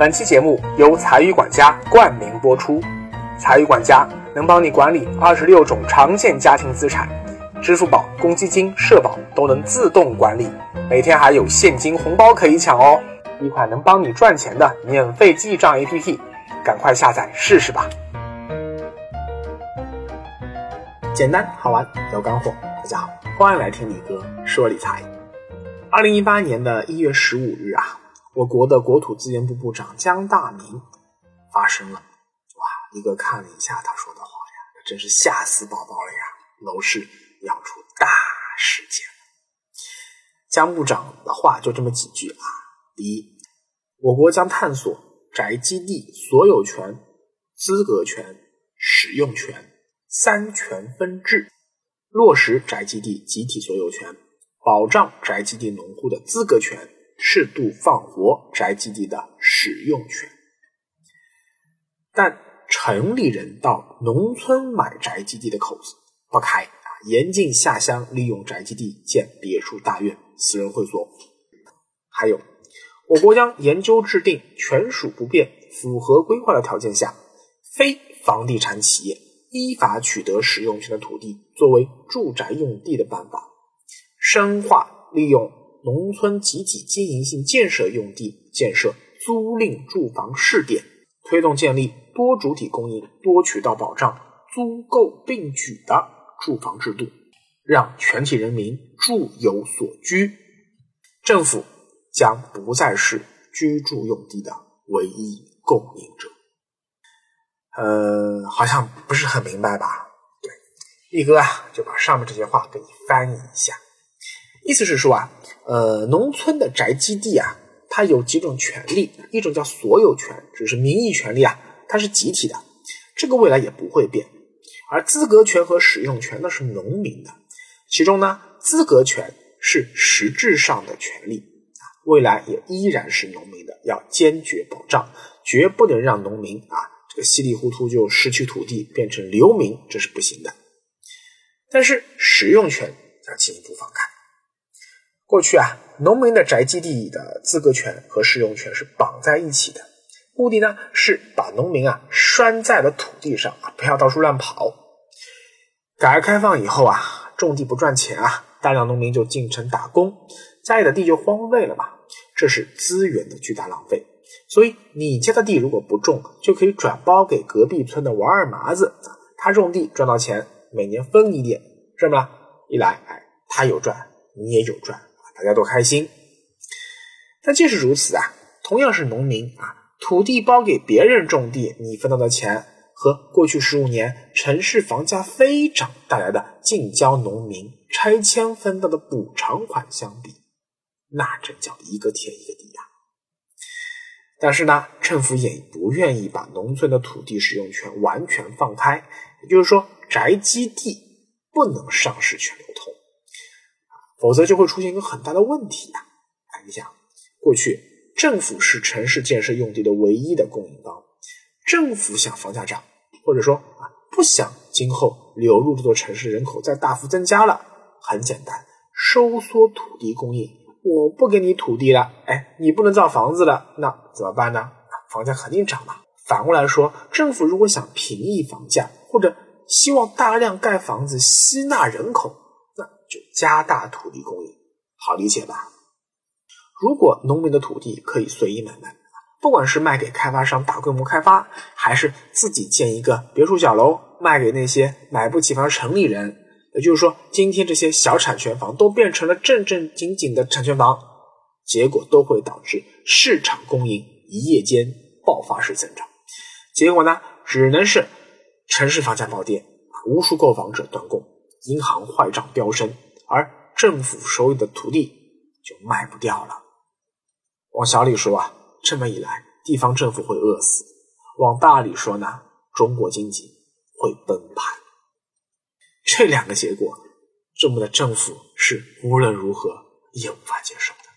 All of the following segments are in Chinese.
本期节目由财语管家冠名播出。财语管家能帮你管理二十六种常见家庭资产，支付宝、公积金、社保都能自动管理，每天还有现金红包可以抢哦！一款能帮你赚钱的免费记账 APP，赶快下载试试吧！简单好玩有干货，大家好，欢迎来听李哥说理财。二零一八年的一月十五日啊，我国的国土资源部部长江大明发声了。哇一个看了一下他说的话呀，真是吓死宝宝了呀！楼市要出大事件姜。部长的话就这么几句啊：第一，我国将探索宅基地所有权、资格权、使用权三权分置，落实宅基地集体所有权，保障宅基地农户的资格权，适度放活宅基地的使用权。但城里人到农村买宅基地的口子不开啊，严禁下乡利用宅基地建别墅大院、私人会所。还有，我国将研究制定权属不变、符合规划的条件下，非房地产企业依法取得使用权的土地作为住宅用地的办法，深化利用农村集体经营性建设用地建设租赁住房试点，推动建立。多主体供应、多渠道保障、租购并举的住房制度，让全体人民住有所居。政府将不再是居住用地的唯一供应者。呃，好像不是很明白吧？对，力哥啊，就把上面这些话给你翻译一下。意思是说啊，呃，农村的宅基地啊，它有几种权利，一种叫所有权，只是名义权利啊。它是集体的，这个未来也不会变。而资格权和使用权呢是农民的，其中呢资格权是实质上的权利啊，未来也依然是农民的，要坚决保障，绝不能让农民啊这个稀里糊涂就失去土地变成流民，这是不行的。但是使用权要进一步放开。过去啊，农民的宅基地的资格权和使用权是绑在一起的。目的呢是把农民啊拴在了土地上啊，不要到处乱跑。改革开放以后啊，种地不赚钱啊，大量农民就进城打工，家里的地就荒废了嘛，这是资源的巨大浪费。所以你家的地如果不种，就可以转包给隔壁村的王二麻子，他种地赚到钱，每年分你点，是吧？一来，哎，他有赚，你也有赚，大家都开心。但即使如此啊，同样是农民啊。土地包给别人种地，你分到的钱和过去十五年城市房价飞涨带来的近郊农民拆迁分到的补偿款相比，那真叫一个天一个地呀！但是呢，政府也不愿意把农村的土地使用权完全放开，也就是说，宅基地不能上市权流通，否则就会出现一个很大的问题呀！你想，过去。政府是城市建设用地的唯一的供应方，政府想房价涨，或者说啊不想今后流入这座城市人口再大幅增加了，很简单，收缩土地供应，我不给你土地了，哎，你不能造房子了，那怎么办呢？房价肯定涨嘛。反过来说，政府如果想平抑房价，或者希望大量盖房子吸纳人口，就加大土地供应，好理解吧？如果农民的土地可以随意买卖，不管是卖给开发商大规模开发，还是自己建一个别墅小楼卖给那些买不起房的城里人，也就是说，今天这些小产权房都变成了正正经经的产权房，结果都会导致市场供应一夜间爆发式增长。结果呢，只能是城市房价暴跌，无数购房者断供，银行坏账飙升，而政府手里的土地就卖不掉了。往小里说啊，这么一来，地方政府会饿死；往大里说呢，中国经济会崩盘。这两个结果，这么的政府是无论如何也无法接受的。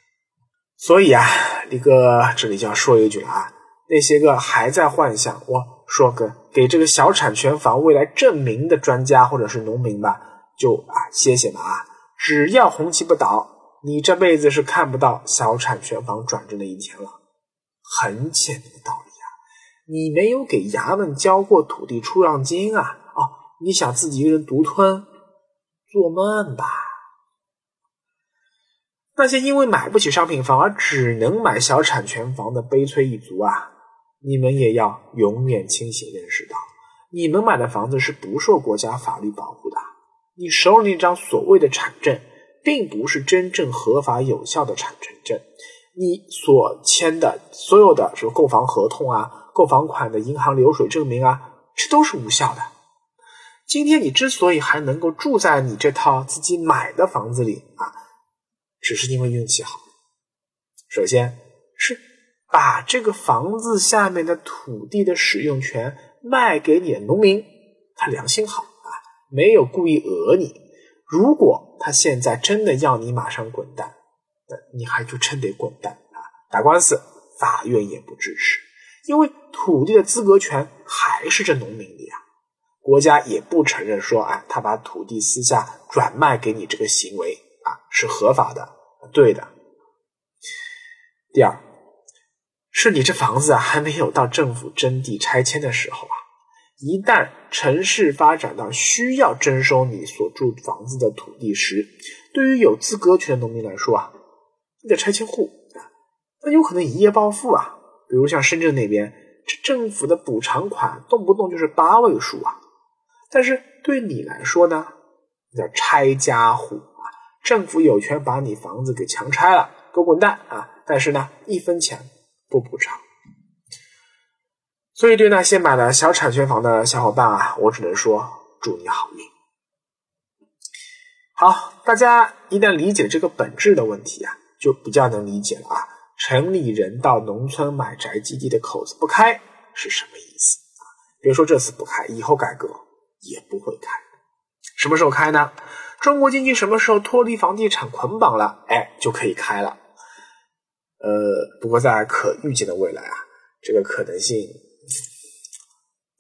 所以啊，李哥这里就要说一句了啊，那些个还在幻想我说个给这个小产权房未来证明的专家或者是农民吧，就啊歇歇吧啊，只要红旗不倒。你这辈子是看不到小产权房转正的一天了，很简单的道理啊！你没有给衙门交过土地出让金啊！哦，你想自己一个人独吞？做梦吧！那些因为买不起商品房而只能买小产权房的悲催一族啊，你们也要永远清醒认识到，你们买的房子是不受国家法律保护的。你手里那张所谓的产证，并不是真正合法有效的产权证。你所签的所有的什么购房合同啊、购房款的银行流水证明啊，这都是无效的。今天你之所以还能够住在你这套自己买的房子里啊，只是因为运气好。首先是把这个房子下面的土地的使用权卖给你的农民，他良心好。没有故意讹你。如果他现在真的要你马上滚蛋，那你还就真得滚蛋啊！打官司，法院也不支持，因为土地的资格权还是这农民的呀。国家也不承认说，哎，他把土地私下转卖给你这个行为啊是合法的、对的。第二，是你这房子啊还没有到政府征地拆迁的时候啊。一旦城市发展到需要征收你所住房子的土地时，对于有资格权的农民来说啊，你的拆迁户啊，那有可能一夜暴富啊。比如像深圳那边，这政府的补偿款动不动就是八位数啊。但是对你来说呢，叫拆家户啊，政府有权把你房子给强拆了，给我滚蛋啊！但是呢，一分钱不补偿。所以，对那些买了小产权房的小伙伴啊，我只能说祝你好运。好，大家一旦理解这个本质的问题啊，就比较能理解了啊。城里人到农村买宅基地的口子不开是什么意思啊？别说这次不开，以后改革也不会开。什么时候开呢？中国经济什么时候脱离房地产捆绑了？哎，就可以开了。呃，不过在可预见的未来啊，这个可能性。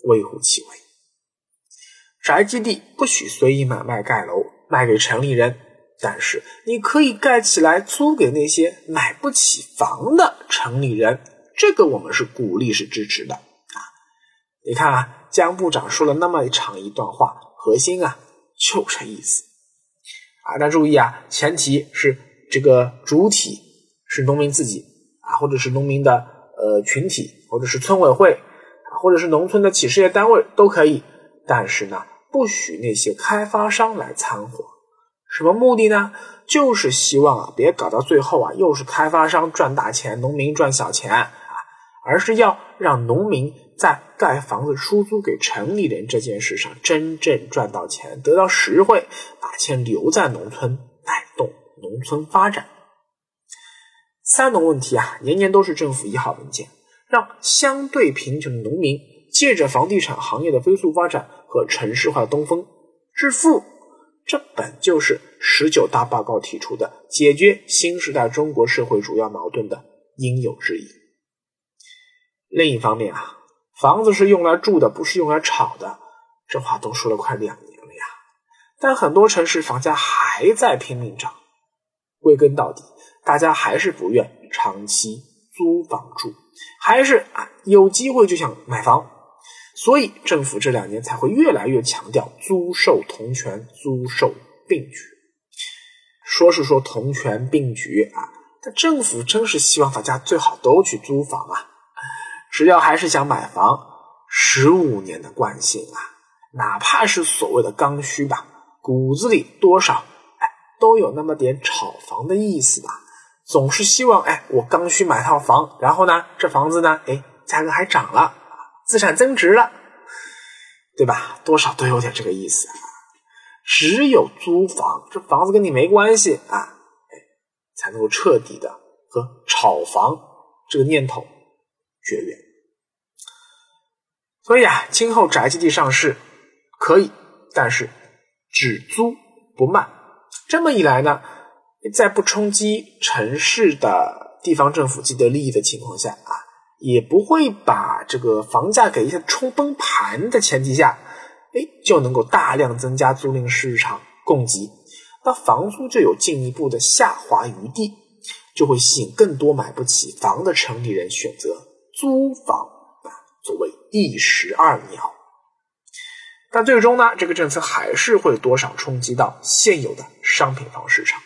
微乎其微，宅基地不许随意买卖盖楼，卖给城里人。但是你可以盖起来租给那些买不起房的城里人，这个我们是鼓励是支持的啊。你看啊，江部长说了那么长一段话，核心啊就这意思啊。那注意啊，前提是这个主体是农民自己啊，或者是农民的呃群体，或者是村委会。或者是农村的企事业单位都可以，但是呢，不许那些开发商来掺和。什么目的呢？就是希望啊，别搞到最后啊，又是开发商赚大钱，农民赚小钱啊，而是要让农民在盖房子出租给城里人这件事上真正赚到钱，得到实惠，把钱留在农村，带动农村发展。三农问题啊，年年都是政府一号文件。让相对贫穷的农民借着房地产行业的飞速发展和城市化的东风致富，这本就是十九大报告提出的解决新时代中国社会主要矛盾的应有之义。另一方面啊，房子是用来住的，不是用来炒的，这话都说了快两年了呀。但很多城市房价还在拼命涨，归根到底，大家还是不愿长期租房住。还是啊，有机会就想买房，所以政府这两年才会越来越强调租售同权、租售并举。说是说同权并举啊，但政府真是希望大家最好都去租房啊。只要还是想买房，十五年的惯性啊，哪怕是所谓的刚需吧，骨子里多少哎都有那么点炒房的意思吧。总是希望，哎，我刚需买套房，然后呢，这房子呢，哎，价格还涨了，资产增值了，对吧？多少都有点这个意思。只有租房，这房子跟你没关系啊，哎，才能够彻底的和炒房这个念头绝缘。所以啊，今后宅基地上市可以，但是只租不卖。这么一来呢？在不冲击城市的地方政府既得利益的情况下啊，也不会把这个房价给一下冲崩盘的前提下，哎，就能够大量增加租赁市场供给，那房租就有进一步的下滑余地，就会吸引更多买不起房的城里人选择租房啊作为一石二鸟。但最终呢，这个政策还是会多少冲击到现有的商品房市场，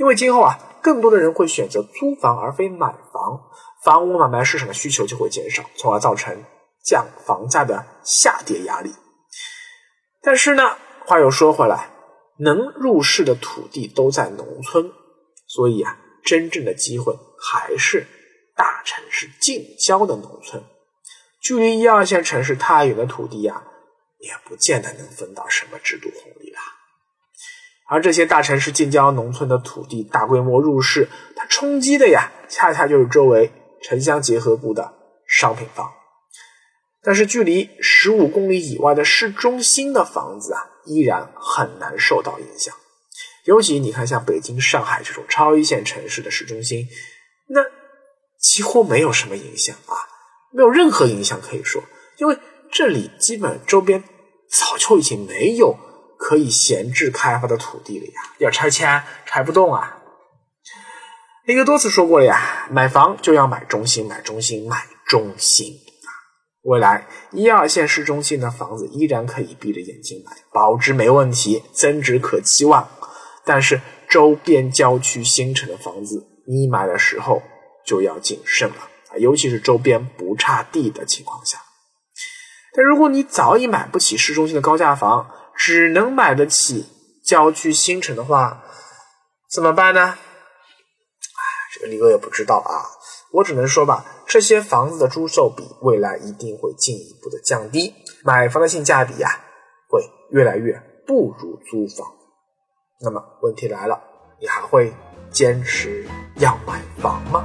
因为今后啊，更多的人会选择租房而非买房，房屋买卖市场的需求就会减少，从而造成降房价的下跌压力。但是呢，话又说回来，能入市的土地都在农村，所以啊，真正的机会还是大城市近郊的农村，距离一二线城市太远的土地呀。也不见得能分到什么制度红利。而这些大城市近郊农村的土地大规模入市，它冲击的呀，恰恰就是周围城乡结合部的商品房。但是距离十五公里以外的市中心的房子啊，依然很难受到影响。尤其你看，像北京、上海这种超一线城市的市中心，那几乎没有什么影响啊，没有任何影响可以说，因为。这里基本周边早就已经没有可以闲置开发的土地了呀，要拆迁拆不动啊。林哥多次说过了呀，买房就要买中心，买中心，买中心。未来一二线市中心的房子依然可以闭着眼睛买，保值没问题，增值可期望。但是周边郊区新城的房子，你买的时候就要谨慎了，尤其是周边不差地的情况下。但如果你早已买不起市中心的高价房，只能买得起郊区新城的话，怎么办呢？哎，这个李哥也不知道啊。我只能说吧，这些房子的租售比未来一定会进一步的降低，买房的性价比呀会越来越不如租房。那么问题来了，你还会坚持要买房吗？